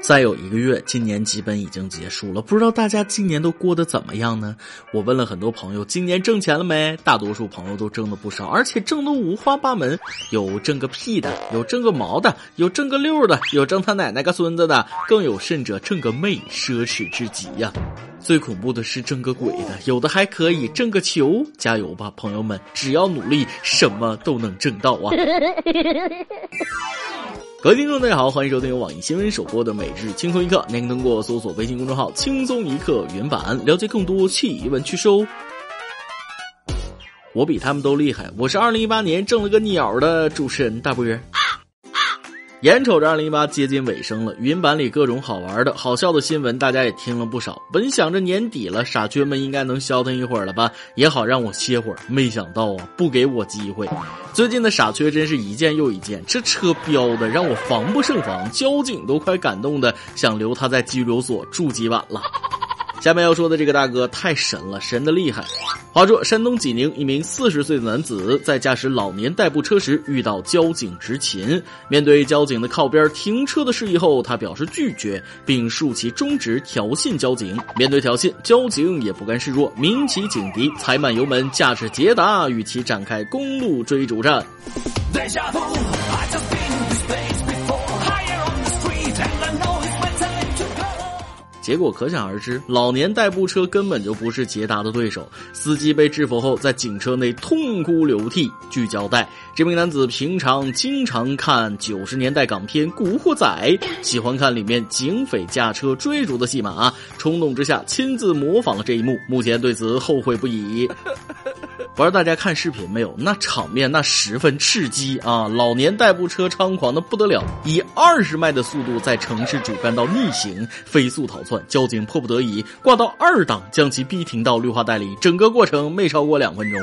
再有一个月，今年基本已经结束了。不知道大家今年都过得怎么样呢？我问了很多朋友，今年挣钱了没？大多数朋友都挣了不少，而且挣得五花八门，有挣个屁的，有挣个毛的，有挣个六的，有挣他奶奶个孙子的，更有甚者挣个妹，奢侈至极呀！最恐怖的是挣个鬼的，有的还可以挣个球。加油吧，朋友们，只要努力，什么都能挣到啊！各位听众，大家好，欢迎收听由网易新闻首播的《每日轻松一刻》，您通过搜索微信公众号“轻松一刻”原版了解更多奇闻趣事哦。我比他们都厉害，我是二零一八年挣了个鸟的主持人大波。眼瞅着二零一八接近尾声了，语音版里各种好玩的好笑的新闻，大家也听了不少。本想着年底了，傻缺们应该能消停一会儿了吧，也好让我歇会儿。没想到啊，不给我机会。最近的傻缺真是一件又一件，这车飙的让我防不胜防，交警都快感动的想留他在拘留所住几晚了。下面要说的这个大哥太神了，神的厉害。话说，山东济宁一名四十岁的男子在驾驶老年代步车时遇到交警执勤，面对交警的靠边停车的示意后，他表示拒绝，并竖起中指挑衅交警。面对挑衅，交警也不甘示弱，鸣起警笛，踩满油门，驾驶捷达与其展开公路追逐战。结果可想而知，老年代步车根本就不是捷达的对手。司机被制服后，在警车内痛哭流涕。据交代，这名男子平常经常看九十年代港片《古惑仔》，喜欢看里面警匪驾车追逐的戏码，冲动之下亲自模仿了这一幕。目前对此后悔不已。不知道大家看视频没有？那场面那十分刺激啊！老年代步车猖狂的不得了，以二十迈的速度在城市主干道逆行，飞速逃窜。交警迫不得已挂到二档，将其逼停到绿化带里。整个过程没超过两分钟。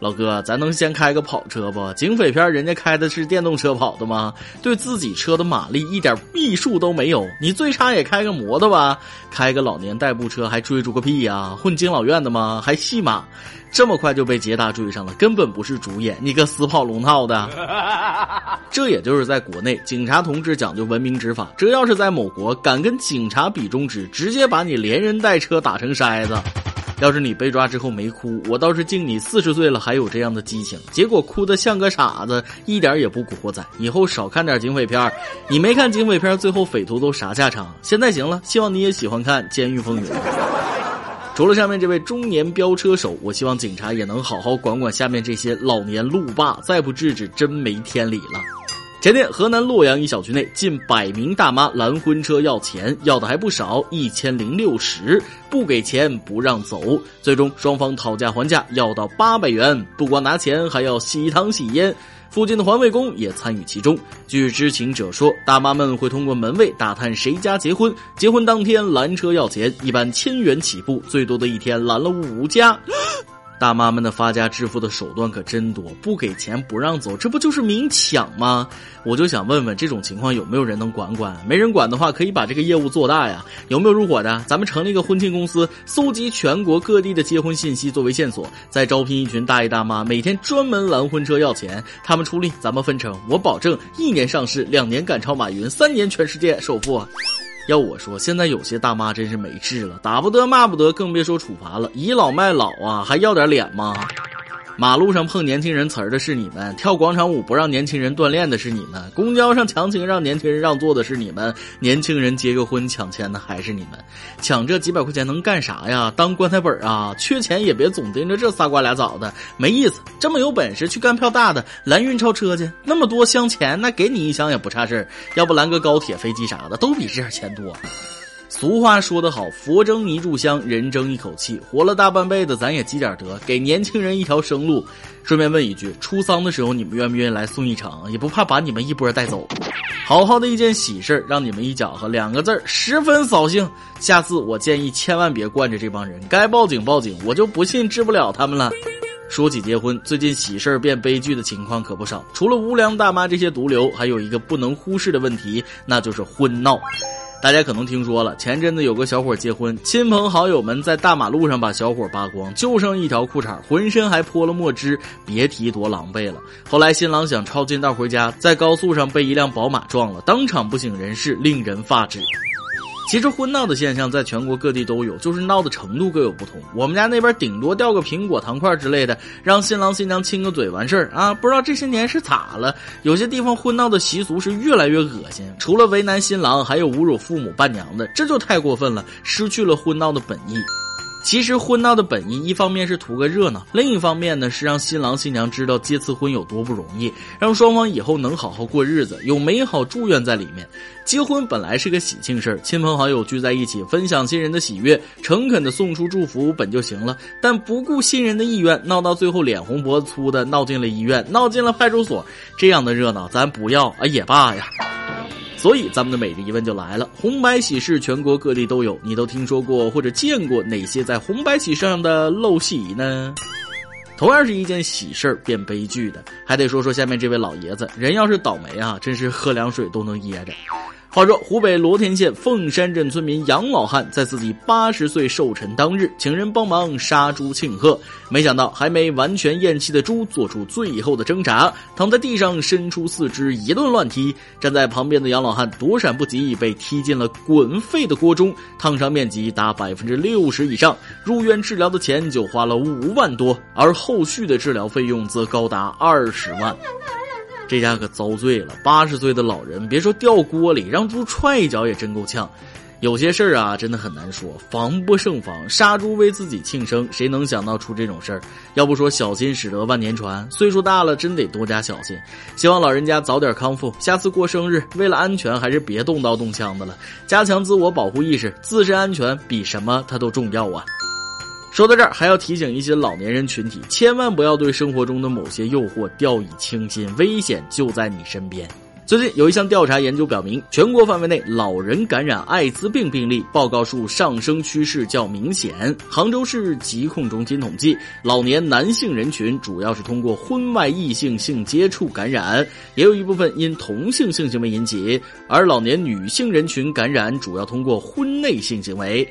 老哥，咱能先开个跑车不？警匪片人家开的是电动车跑的吗？对自己车的马力一点避数都没有。你最差也开个摩托吧？开个老年代步车还追逐个屁呀？混敬老院的吗？还戏码？这么快就被捷达追上了，根本不是主演，你个死跑龙套的！这也就是在国内，警察同志讲究文明执法，这要是在某国，敢跟警察比中指，直接把你连人带车打成筛子。要是你被抓之后没哭，我倒是敬你四十岁了还有这样的激情。结果哭得像个傻子，一点也不古惑仔。以后少看点警匪片你没看警匪片最后匪徒都啥下场？现在行了，希望你也喜欢看《监狱风云》。除了上面这位中年飙车手，我希望警察也能好好管管下面这些老年路霸，再不制止真没天理了。前天，河南洛阳一小区内，近百名大妈拦婚车要钱，要的还不少，一千零六十，不给钱不让走。最终双方讨价还价，要到八百元，不光拿钱，还要喜糖喜烟。附近的环卫工也参与其中。据知情者说，大妈们会通过门卫打探谁家结婚，结婚当天拦车要钱，一般千元起步，最多的一天拦了五家。大妈们的发家致富的手段可真多，不给钱不让走，这不就是明抢吗？我就想问问，这种情况有没有人能管管？没人管的话，可以把这个业务做大呀。有没有入伙的？咱们成立一个婚庆公司，搜集全国各地的结婚信息作为线索，再招聘一群大爷大妈，每天专门拦婚车要钱，他们出力，咱们分成。我保证，一年上市，两年赶超马云，三年全世界首富。要我说，现在有些大妈真是没治了，打不得骂不得，更别说处罚了，倚老卖老啊，还要点脸吗？马路上碰年轻人词儿的是你们，跳广场舞不让年轻人锻炼的是你们，公交上强行让年轻人让座的是你们，年轻人结个婚抢钱的还是你们，抢这几百块钱能干啥呀？当棺材本啊？缺钱也别总盯着这仨瓜俩枣的，没意思。这么有本事去干票大的，拦运钞车去，那么多箱钱，那给你一箱也不差事儿。要不拦个高铁、飞机啥的，都比这点钱多。俗话说得好，佛争一炷香，人争一口气。活了大半辈子，咱也积点德，给年轻人一条生路。顺便问一句，出丧的时候你们愿不愿意来送一程？也不怕把你们一波带走。好好的一件喜事让你们一搅和，两个字儿十分扫兴。下次我建议千万别惯着这帮人，该报警报警，我就不信治不了他们了。说起结婚，最近喜事变悲剧的情况可不少。除了无良大妈这些毒瘤，还有一个不能忽视的问题，那就是婚闹。大家可能听说了，前阵子有个小伙结婚，亲朋好友们在大马路上把小伙扒光，就剩一条裤衩，浑身还泼了墨汁，别提多狼狈了。后来新郎想抄近道回家，在高速上被一辆宝马撞了，当场不省人事，令人发指。其实婚闹的现象在全国各地都有，就是闹的程度各有不同。我们家那边顶多掉个苹果、糖块之类的，让新郎新娘亲个嘴完事儿啊。不知道这些年是咋了？有些地方婚闹的习俗是越来越恶心，除了为难新郎，还有侮辱父母伴娘的，这就太过分了，失去了婚闹的本意。其实婚闹的本意，一方面是图个热闹，另一方面呢是让新郎新娘知道结次婚有多不容易，让双方以后能好好过日子，有美好祝愿在里面。结婚本来是个喜庆事儿，亲朋好友聚在一起分享新人的喜悦，诚恳的送出祝福本就行了，但不顾新人的意愿，闹到最后脸红脖子粗的闹进了医院，闹进了派出所，这样的热闹咱不要啊也罢呀。所以，咱们的每日疑问就来了：红白喜事全国各地都有，你都听说过或者见过哪些在红白喜事上的陋习呢？同样是一件喜事儿变悲剧的，还得说说下面这位老爷子，人要是倒霉啊，真是喝凉水都能噎着。话说，湖北罗田县凤山镇村民杨老汉在自己八十岁寿辰当日，请人帮忙杀猪庆贺。没想到，还没完全咽气的猪做出最后的挣扎，躺在地上伸出四肢，一顿乱踢。站在旁边的杨老汉躲闪不及，被踢进了滚沸的锅中，烫伤面积达百分之六十以上。入院治疗的钱就花了五万多，而后续的治疗费用则高达二十万。这家可遭罪了！八十岁的老人，别说掉锅里，让猪踹一脚也真够呛。有些事儿啊，真的很难说，防不胜防。杀猪为自己庆生，谁能想到出这种事儿？要不说小心驶得万年船，岁数大了真得多加小心。希望老人家早点康复，下次过生日，为了安全，还是别动刀动枪的了，加强自我保护意识，自身安全比什么它都重要啊！说到这儿，还要提醒一些老年人群体，千万不要对生活中的某些诱惑掉以轻心，危险就在你身边。最近有一项调查研究表明，全国范围内老人感染艾滋病病例报告数上升趋势较明显。杭州市疾控中心统计，老年男性人群主要是通过婚外异性性接触感染，也有一部分因同性性行为引起；而老年女性人群感染主要通过婚内性行为。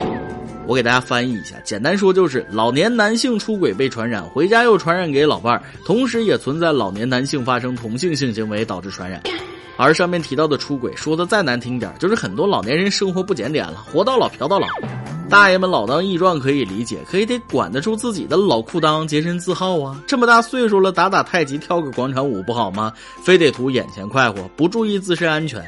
我给大家翻译一下，简单说就是老年男性出轨被传染，回家又传染给老伴儿，同时也存在老年男性发生同性性行为导致传染。而上面提到的出轨，说的再难听点，就是很多老年人生活不检点了，活到老嫖到老。大爷们老当益壮可以理解，可以得管得住自己的老裤裆，洁身自好啊！这么大岁数了，打打太极，跳个广场舞不好吗？非得图眼前快活，不注意自身安全。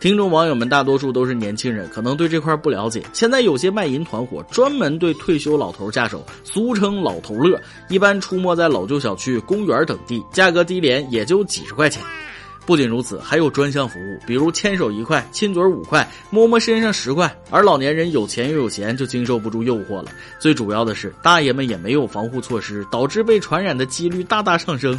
听众网友们大多数都是年轻人，可能对这块不了解。现在有些卖淫团伙专门对退休老头下手，俗称“老头乐”，一般出没在老旧小区、公园等地，价格低廉，也就几十块钱。不仅如此，还有专项服务，比如牵手一块，亲嘴五块，摸摸身上十块。而老年人有钱又有闲，就经受不住诱惑了。最主要的是，大爷们也没有防护措施，导致被传染的几率大大上升。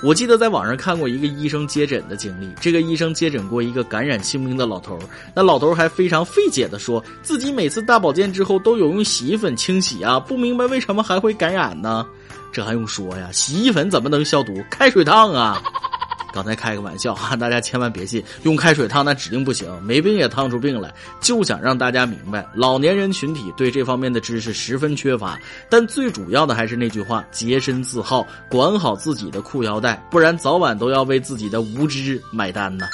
我记得在网上看过一个医生接诊的经历，这个医生接诊过一个感染性病的老头，那老头还非常费解的说自己每次大保健之后都有用洗衣粉清洗啊，不明白为什么还会感染呢？这还用说呀？洗衣粉怎么能消毒？开水烫啊！刚才开个玩笑哈，大家千万别信，用开水烫那指定不行，没病也烫出病来。就想让大家明白，老年人群体对这方面的知识十分缺乏。但最主要的还是那句话：洁身自好，管好自己的裤腰带，不然早晚都要为自己的无知买单呢。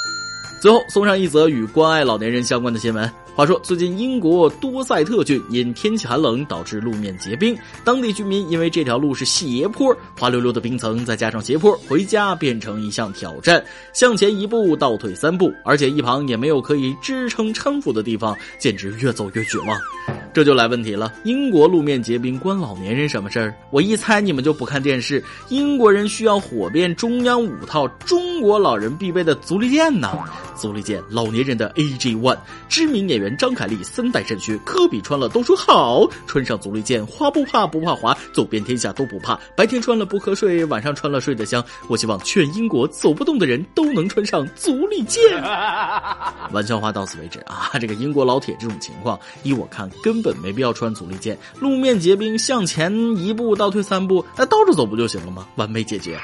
最后送上一则与关爱老年人相关的新闻。话说，最近英国多塞特郡因天气寒冷导致路面结冰，当地居民因为这条路是斜坡，滑溜溜的冰层再加上斜坡，回家变成一项挑战，向前一步，倒退三步，而且一旁也没有可以支撑搀扶的地方，简直越走越绝望。这就来问题了，英国路面结冰关老年人什么事儿？我一猜你们就不看电视。英国人需要火遍中央五套中国老人必备的足力健呐，足力健老年人的 AJ One，知名演员张凯丽三代肾虚，科比穿了都说好，穿上足力健，花不怕不怕滑，走遍天下都不怕，白天穿了不瞌睡，晚上穿了睡得香。我希望全英国走不动的人都能穿上足力健。玩笑话到此为止啊，这个英国老铁这种情况，依我看根。本没必要穿阻力健，路面结冰，向前一步倒退三步，那倒着走不就行了吗？完美解决。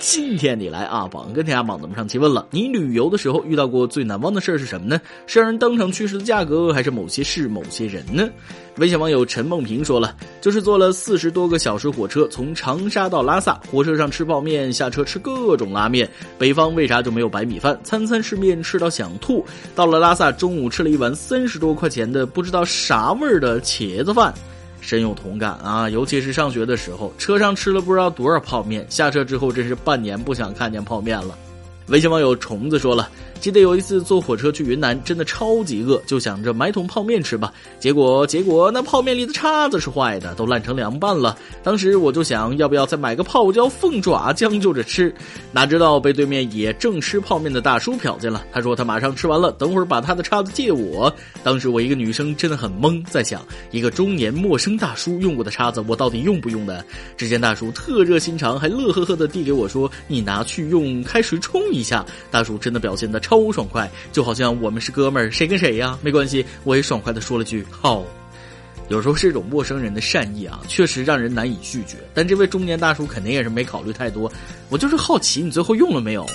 今天你来啊，榜跟天下榜咱们上期问了，你旅游的时候遇到过最难忘的事是什么呢？是让人当场去世的价格，还是某些事、某些人呢？微信网友陈梦平说了，就是坐了四十多个小时火车，从长沙到拉萨，火车上吃泡面，下车吃各种拉面。北方为啥就没有白米饭？餐餐吃面，吃到想吐。到了拉萨，中午吃了一碗三十多块钱的不知道啥味儿的茄子饭。深有同感啊！尤其是上学的时候，车上吃了不知道多少泡面，下车之后真是半年不想看见泡面了。微信网友虫子说了。记得有一次坐火车去云南，真的超级饿，就想着买桶泡面吃吧。结果结果那泡面里的叉子是坏的，都烂成凉拌了。当时我就想要不要再买个泡椒凤爪将就着吃，哪知道被对面也正吃泡面的大叔瞟见了。他说他马上吃完了，等会儿把他的叉子借我。当时我一个女生真的很懵，在想一个中年陌生大叔用过的叉子，我到底用不用的？只见大叔特热心肠，还乐呵呵的递给我说：“你拿去用开水冲一下。”大叔真的表现的。超超爽快，就好像我们是哥们儿，谁跟谁呀？没关系，我也爽快的说了句好。有时候是一种陌生人的善意啊，确实让人难以拒绝。但这位中年大叔肯定也是没考虑太多，我就是好奇，你最后用了没有？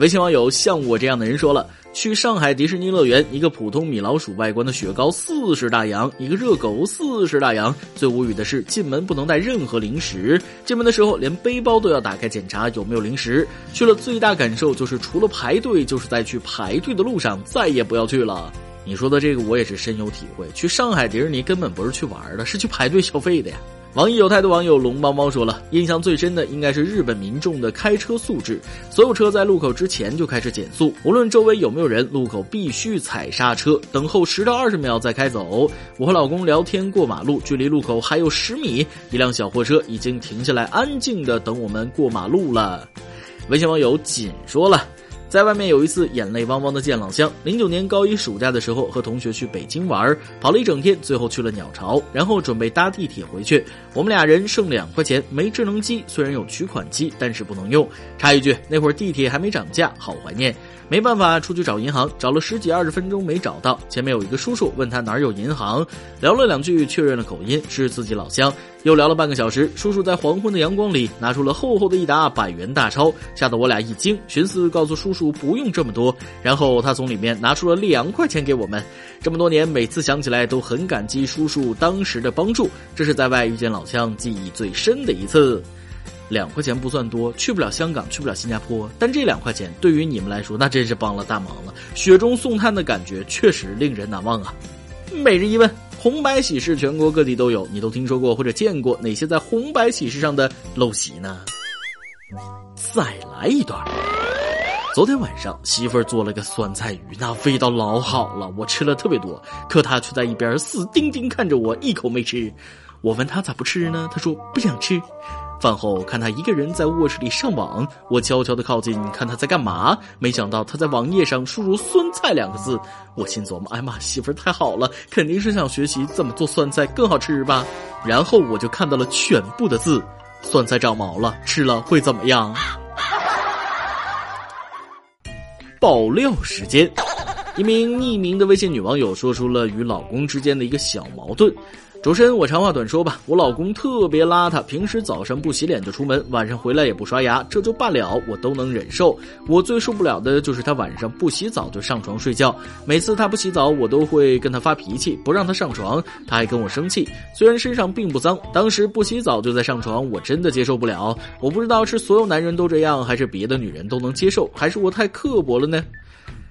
微信网友像我这样的人说了。去上海迪士尼乐园，一个普通米老鼠外观的雪糕四十大洋，一个热狗四十大洋。最无语的是，进门不能带任何零食，进门的时候连背包都要打开检查有没有零食。去了最大感受就是，除了排队，就是在去排队的路上，再也不要去了。你说的这个我也是深有体会，去上海迪士尼根本不是去玩的，是去排队消费的呀。网易有态度网友龙猫猫说了，印象最深的应该是日本民众的开车素质，所有车在路口之前就开始减速，无论周围有没有人，路口必须踩刹车，等候十到二十秒再开走。我和老公聊天过马路，距离路口还有十米，一辆小货车已经停下来，安静的等我们过马路了。微信网友锦说了。在外面有一次眼泪汪汪的见老乡。零九年高一暑假的时候，和同学去北京玩，跑了一整天，最后去了鸟巢，然后准备搭地铁回去。我们俩人剩两块钱，没智能机，虽然有取款机，但是不能用。插一句，那会儿地铁还没涨价，好怀念。没办法，出去找银行，找了十几二十分钟没找到。前面有一个叔叔问他哪儿有银行，聊了两句，确认了口音是自己老乡。又聊了半个小时，叔叔在黄昏的阳光里拿出了厚厚的一沓百元大钞，吓得我俩一惊，寻思告诉叔叔不用这么多。然后他从里面拿出了两块钱给我们。这么多年，每次想起来都很感激叔叔当时的帮助。这是在外遇见老乡记忆最深的一次。两块钱不算多，去不了香港，去不了新加坡，但这两块钱对于你们来说，那真是帮了大忙了。雪中送炭的感觉确实令人难忘啊！每日一问：红白喜事全国各地都有，你都听说过或者见过哪些在红白喜事上的陋习呢？再来一段。昨天晚上媳妇儿做了个酸菜鱼，那味道老好了，我吃了特别多，可她却在一边死盯盯看着我，一口没吃。我问她咋不吃呢？她说不想吃。饭后看他一个人在卧室里上网，我悄悄的靠近看他在干嘛。没想到他在网页上输入“酸菜”两个字，我心琢磨：哎妈，媳妇太好了，肯定是想学习怎么做酸菜更好吃吧。然后我就看到了全部的字：酸菜长毛了，吃了会怎么样？爆料时间，一名匿名的微信女网友说出了与老公之间的一个小矛盾。主持人，我长话短说吧。我老公特别邋遢，平时早上不洗脸就出门，晚上回来也不刷牙，这就罢了，我都能忍受。我最受不了的就是他晚上不洗澡就上床睡觉。每次他不洗澡，我都会跟他发脾气，不让他上床，他还跟我生气。虽然身上并不脏，当时不洗澡就在上床，我真的接受不了。我不知道是所有男人都这样，还是别的女人都能接受，还是我太刻薄了呢？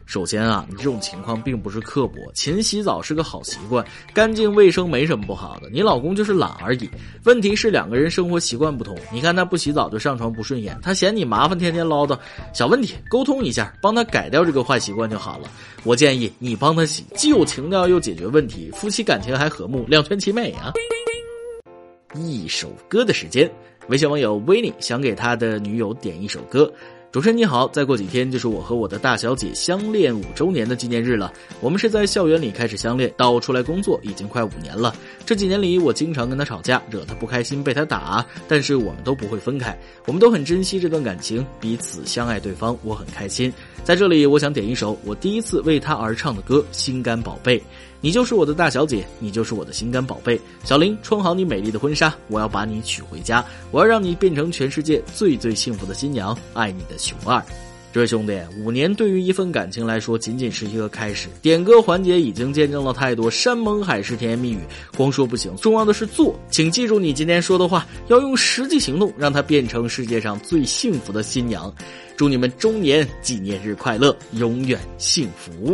首先啊，你这种情况并不是刻薄，勤洗澡是个好习惯，干净卫生没什么不好的。你老公就是懒而已。问题是两个人生活习惯不同。你看他不洗澡就上床不顺眼，他嫌你麻烦，天天唠叨。小问题，沟通一下，帮他改掉这个坏习惯就好了。我建议你帮他洗，既有情调又解决问题，夫妻感情还和睦，两全其美啊。一首歌的时间，微信网友 Winny 想给他的女友点一首歌。主持人你好，再过几天就是我和我的大小姐相恋五周年的纪念日了。我们是在校园里开始相恋，到出来工作已经快五年了。这几年里，我经常跟她吵架，惹她不开心，被她打，但是我们都不会分开，我们都很珍惜这段感情，彼此相爱对方，我很开心。在这里，我想点一首我第一次为她而唱的歌《心肝宝贝》。你就是我的大小姐，你就是我的心肝宝贝。小林，穿好你美丽的婚纱，我要把你娶回家，我要让你变成全世界最最幸福的新娘。爱你的熊二。这位兄弟，五年对于一份感情来说仅仅是一个开始。点歌环节已经见证了太多山盟海誓、甜言蜜语，光说不行，重要的是做。请记住你今天说的话，要用实际行动让她变成世界上最幸福的新娘。祝你们周年纪念日快乐，永远幸福。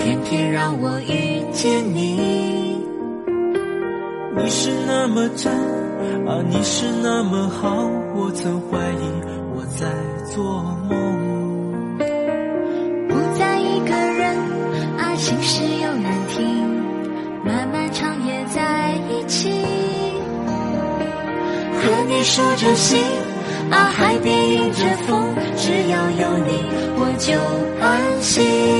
偏偏让我遇见你，你是那么真啊，你是那么好，我曾怀疑我在做梦。不再一个人啊，心事有人听，漫漫长夜在一起，和你数着心啊，海边迎着风，只要有你我就安心。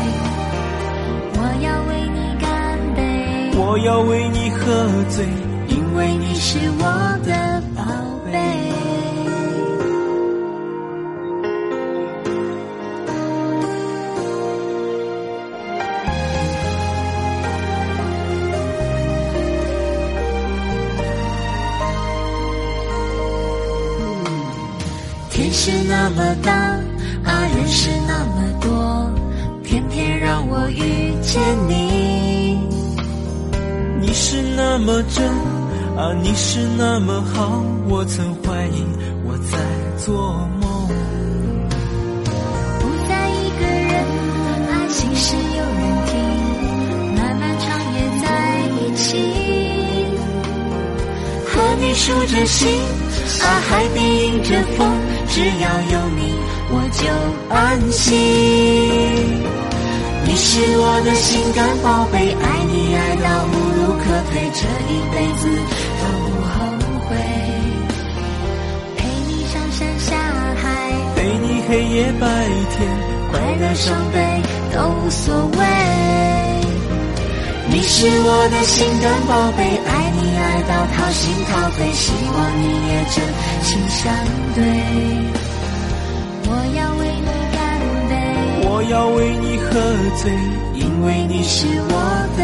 我要为你喝醉，因为你是我的宝贝。天是那么大，啊，人是那么多，偏偏让我遇见你。你是那么真啊，你是那么好，我曾怀疑我在做梦。不再一个人啊，心事有人听，漫漫长夜在一起，和你数着星啊，海边迎着风，只要有你我就安心。你是我的心肝宝贝，爱你黑夜白天，快乐伤悲都无所谓。你是我的心肝宝贝，爱你爱到掏心掏肺，希望你也真心相对。我要为你干杯。我要为你喝醉，因为你是我的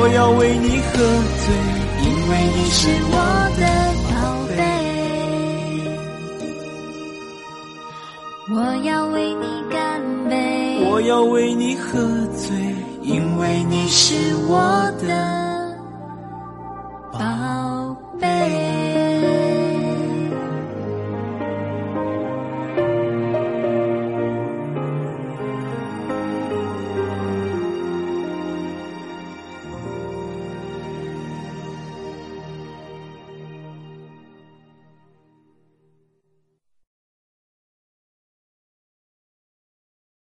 我要为你喝醉，因为你是我的宝贝。我要为你干杯，我要为你喝醉，因为你是我的。